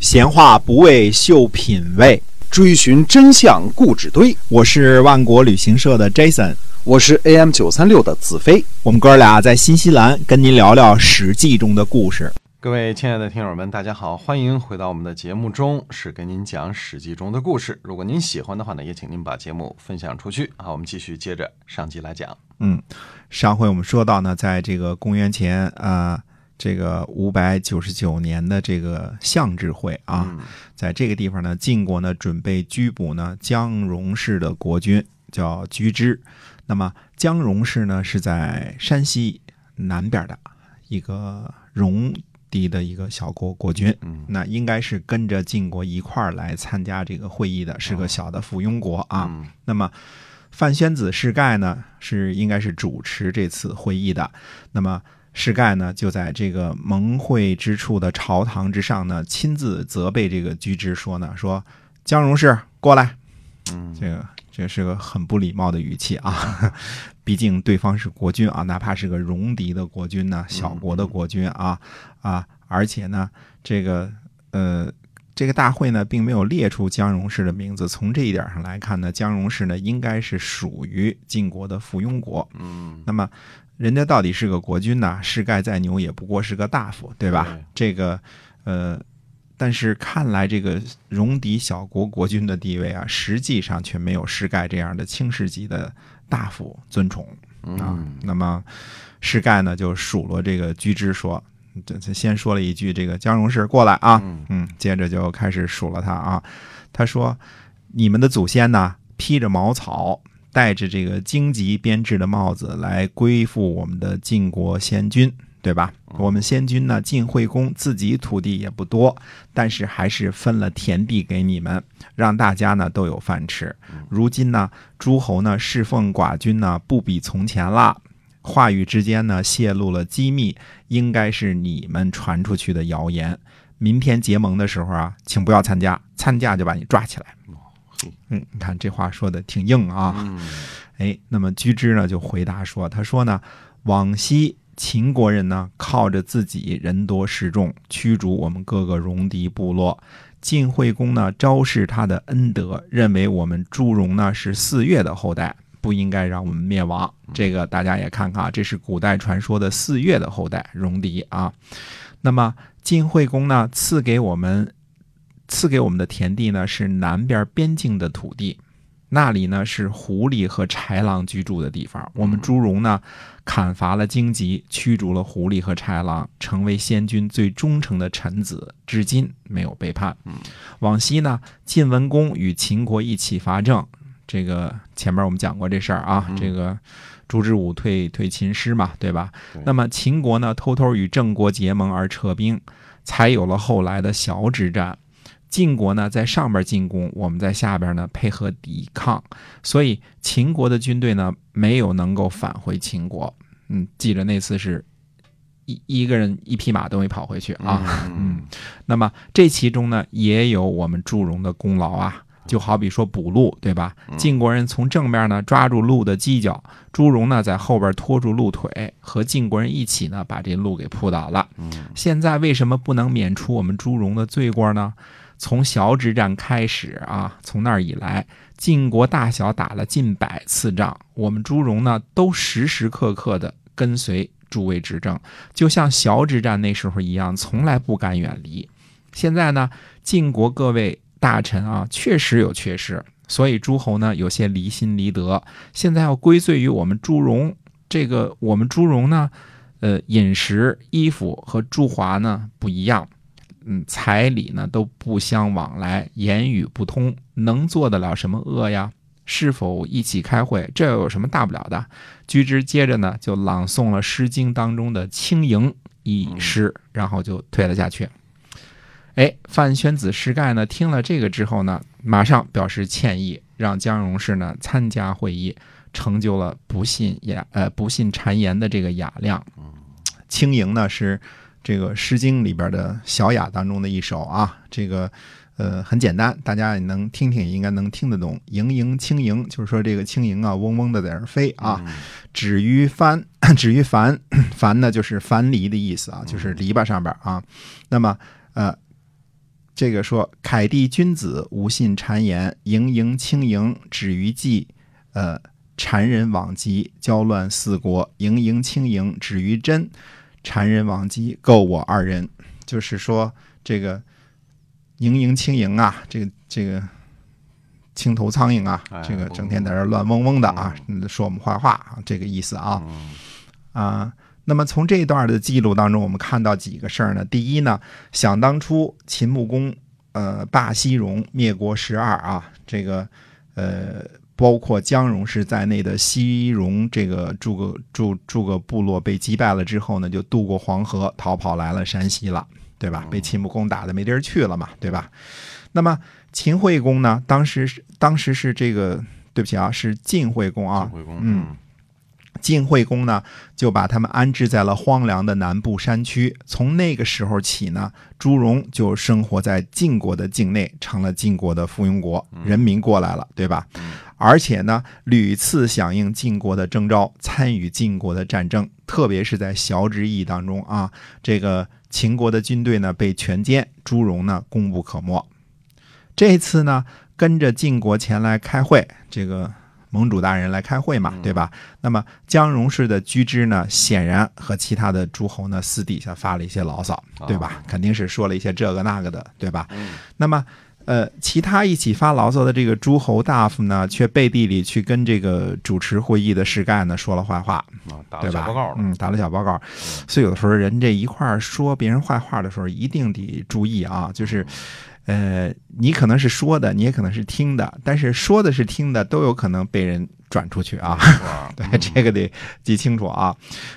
闲话不为秀品味，追寻真相故纸堆。我是万国旅行社的 Jason，我是 AM 九三六的子飞。我们哥俩在新西兰跟您聊聊《史记》中的故事。各位亲爱的听友们，大家好，欢迎回到我们的节目中，是跟您讲《史记》中的故事。如果您喜欢的话呢，也请您把节目分享出去。好，我们继续接着上集来讲。嗯，上回我们说到呢，在这个公元前啊。这个五百九十九年的这个相智会啊，在这个地方呢，晋国呢准备拘捕呢姜戎氏的国君，叫居之。那么姜戎氏呢是在山西南边的一个戎狄的一个小国国君，那应该是跟着晋国一块儿来参加这个会议的，是个小的附庸国啊。那么范宣子士盖呢是应该是主持这次会议的，那么。士盖呢，就在这个盟会之处的朝堂之上呢，亲自责备这个居之说呢，说江荣氏过来，嗯，这个这是个很不礼貌的语气啊，毕竟对方是国君啊，哪怕是个戎狄的国君呢，小国的国君啊啊，而且呢，这个呃，这个大会呢，并没有列出姜荣氏的名字，从这一点上来看呢，姜荣氏呢，应该是属于晋国的附庸国，嗯，那么。人家到底是个国君呐，世盖再牛也不过是个大夫，对吧？这个，呃，但是看来这个戎狄小国国君的地位啊，实际上却没有世盖这样的轻世级的大夫尊崇啊。那么，世盖呢就数落这个居之说，这先说了一句这个江荣氏过来啊，嗯，接着就开始数了他啊。他说：“你们的祖先呢，披着茅草。”戴着这个荆棘编制的帽子来归附我们的晋国先君，对吧？我们先君呢，晋惠公自己土地也不多，但是还是分了田地给你们，让大家呢都有饭吃。如今呢，诸侯呢侍奉寡君呢，不比从前了。话语之间呢，泄露了机密，应该是你们传出去的谣言。明天结盟的时候啊，请不要参加，参加就把你抓起来。嗯，你看这话说的挺硬啊。哎，那么居之呢就回答说：“他说呢，往昔秦国人呢靠着自己人多势众驱逐我们各个戎狄部落，晋惠公呢昭示他的恩德，认为我们祝融呢是四月的后代，不应该让我们灭亡。这个大家也看看啊，这是古代传说的四月的后代戎狄啊。那么晋惠公呢赐给我们。”赐给我们的田地呢，是南边边境的土地，那里呢是狐狸和豺狼居住的地方。我们朱荣呢，砍伐了荆棘，驱逐了狐狸和豺狼，成为先君最忠诚的臣子，至今没有背叛。往昔呢，晋文公与秦国一起伐郑，这个前面我们讲过这事儿啊，这个朱之武退退秦师嘛，对吧？那么秦国呢，偷偷与郑国结盟而撤兵，才有了后来的小之战。晋国呢在上边进攻，我们在下边呢配合抵抗，所以秦国的军队呢没有能够返回秦国。嗯，记着那次是一一个人一匹马都没跑回去啊。嗯，那么这其中呢也有我们祝融的功劳啊，就好比说捕鹿，对吧？晋国人从正面呢抓住鹿的犄角，朱荣呢在后边拖住鹿腿，和晋国人一起呢把这鹿给扑倒了。现在为什么不能免除我们朱荣的罪过呢？从小之战开始啊，从那儿以来，晋国大小打了近百次仗，我们朱荣呢都时时刻刻的跟随诸位执政，就像小之战那时候一样，从来不敢远离。现在呢，晋国各位大臣啊，确实有缺失，所以诸侯呢有些离心离德，现在要归罪于我们朱荣。这个我们朱荣呢，呃，饮食、衣服和朱华呢不一样。嗯，彩礼呢都不相往来，言语不通，能做得了什么恶呀？是否一起开会？这有什么大不了的？居之接着呢就朗诵了《诗经》当中的《轻盈》一诗，然后就退了下去。哎，范宣子师盖呢听了这个之后呢，马上表示歉意，让姜荣氏呢参加会议，成就了不信雅呃不信谗言的这个雅量。轻盈呢是。这个《诗经》里边的小雅当中的一首啊，这个呃很简单，大家也能听听，应该能听得懂。盈盈轻盈，就是说这个轻盈啊，嗡嗡的在那飞啊。止于帆，止于帆，帆呢就是樊篱的意思啊，就是篱笆上边啊。那么呃，这个说凯蒂君子无信谗言，盈盈轻盈止于计，呃，谗人罔极，交乱四国，盈盈轻盈止于真，谗人罔极，构我二人。就是说这个盈盈轻盈啊，这个这个青头苍蝇啊，这个整天在这乱嗡嗡的啊，说我们坏话啊，这个意思啊啊。那么从这一段的记录当中，我们看到几个事儿呢？第一呢，想当初秦穆公呃霸西戎灭国十二啊，这个呃包括姜戎氏在内的西戎这个诸个诸诸个部落被击败了之后呢，就渡过黄河逃跑来了山西了，对吧？被秦穆公打的没地儿去了嘛，对吧？那么秦惠公呢，当时是当时是这个对不起啊，是晋惠公啊，晋惠公嗯。晋惠公呢，就把他们安置在了荒凉的南部山区。从那个时候起呢，朱荣就生活在晋国的境内，成了晋国的附庸国，人民过来了，对吧？而且呢，屡次响应晋国的征召，参与晋国的战争，特别是在崤之役当中啊，这个秦国的军队呢被全歼，朱荣呢功不可没。这次呢，跟着晋国前来开会，这个。盟主大人来开会嘛，对吧？那么姜荣氏的居之呢，显然和其他的诸侯呢私底下发了一些牢骚，对吧？肯定是说了一些这个那个的，对吧？那么，呃，其他一起发牢骚的这个诸侯大夫呢，却背地里去跟这个主持会议的士干呢说了坏话，对吧？嗯，打了小报告。所以有的时候人这一块说别人坏话的时候，一定得注意啊，就是。呃，你可能是说的，你也可能是听的，但是说的是听的，都有可能被人转出去啊。对，这个得记清楚啊。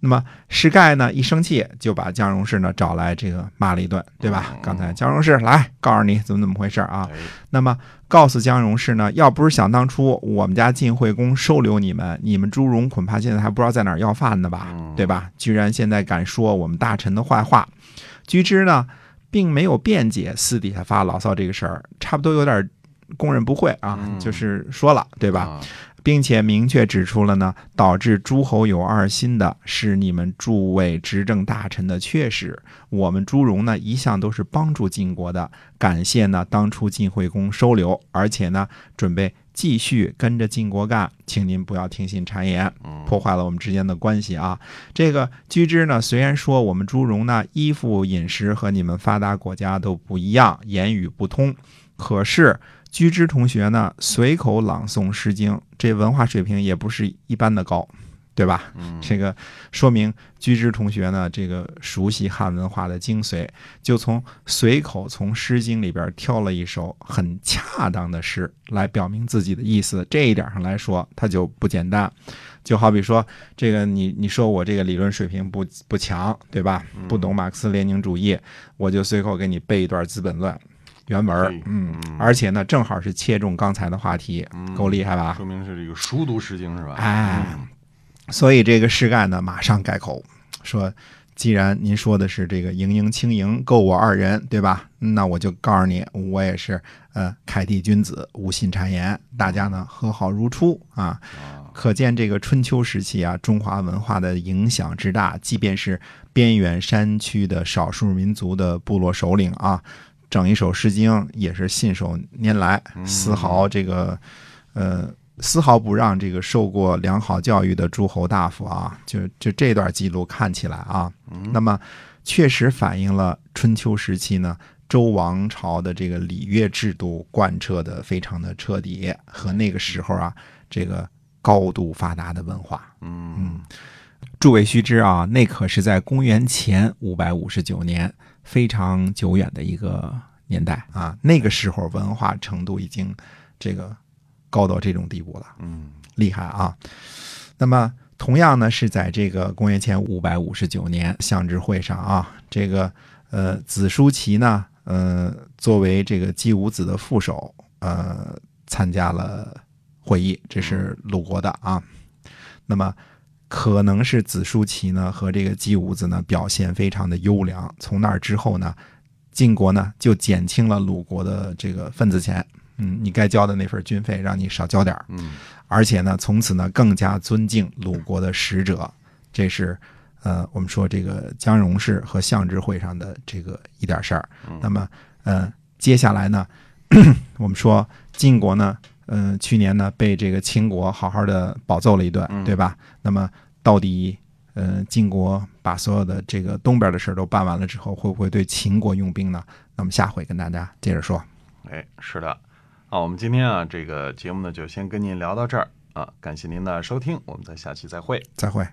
那么施盖呢，一生气就把姜荣氏呢找来，这个骂了一顿，对吧？刚才姜荣氏来告诉你怎么怎么回事啊。那么告诉姜荣氏呢，要不是想当初我们家晋惠公收留你们，你们朱荣恐怕现在还不知道在哪儿要饭呢吧？对吧？居然现在敢说我们大臣的坏话，居之呢？并没有辩解私底下发牢骚这个事儿，差不多有点供认不讳啊，就是说了，对吧？并且明确指出了呢，导致诸侯有二心的是你们诸位执政大臣的缺失。我们朱荣呢，一向都是帮助晋国的，感谢呢当初晋惠公收留，而且呢准备。继续跟着晋国干，请您不要听信谗言，破坏了我们之间的关系啊！这个居之呢，虽然说我们朱荣呢衣服饮食和你们发达国家都不一样，言语不通，可是居之同学呢随口朗诵《诗经》，这文化水平也不是一般的高。对吧？这个说明居之同学呢，这个熟悉汉文化的精髓，就从随口从《诗经》里边挑了一首很恰当的诗来表明自己的意思。这一点上来说，他就不简单。就好比说，这个你你说我这个理论水平不不强，对吧？不懂马克思列宁主义，我就随口给你背一段《资本论》原文。嗯，而且呢，正好是切中刚才的话题，够厉害吧？说明是这个熟读《诗经》是吧？哎。所以这个士盖呢，马上改口说：“既然您说的是这个盈盈轻盈够我二人，对吧？那我就告诉你，我也是呃凯蒂君子，无信谗言，大家呢和好如初啊。可见这个春秋时期啊，中华文化的影响之大，即便是边远山区的少数民族的部落首领啊，整一首《诗经》也是信手拈来，丝毫这个呃。”丝毫不让这个受过良好教育的诸侯大夫啊，就就这段记录看起来啊，那么确实反映了春秋时期呢周王朝的这个礼乐制度贯彻的非常的彻底，和那个时候啊这个高度发达的文化。嗯，诸位须知啊，那可是在公元前五百五十九年，非常久远的一个年代啊，那个时候文化程度已经这个。高到这种地步了，嗯，厉害啊！那么，同样呢，是在这个公元前五百五十九年相知会上啊，这个呃，子舒齐呢，呃，作为这个姬武子的副手，呃，参加了会议，这是鲁国的啊。那么，可能是子舒齐呢和这个姬武子呢表现非常的优良，从那之后呢，晋国呢就减轻了鲁国的这个份子钱。嗯，你该交的那份军费，让你少交点嗯，而且呢，从此呢，更加尊敬鲁国的使者。这是呃，我们说这个姜荣氏和相知会上的这个一点事儿。那么，呃，接下来呢，我们说晋国呢，嗯、去年呢被这个秦国好好的暴揍了一顿，嗯对吧？那么到底，呃，晋国把所有的这个东边的事儿都办完了之后，会不会对秦国用兵呢？那么下回跟大家接着说。哎，是的，好，我们今天啊这个节目呢就先跟您聊到这儿啊，感谢您的收听，我们在下期再会。再会。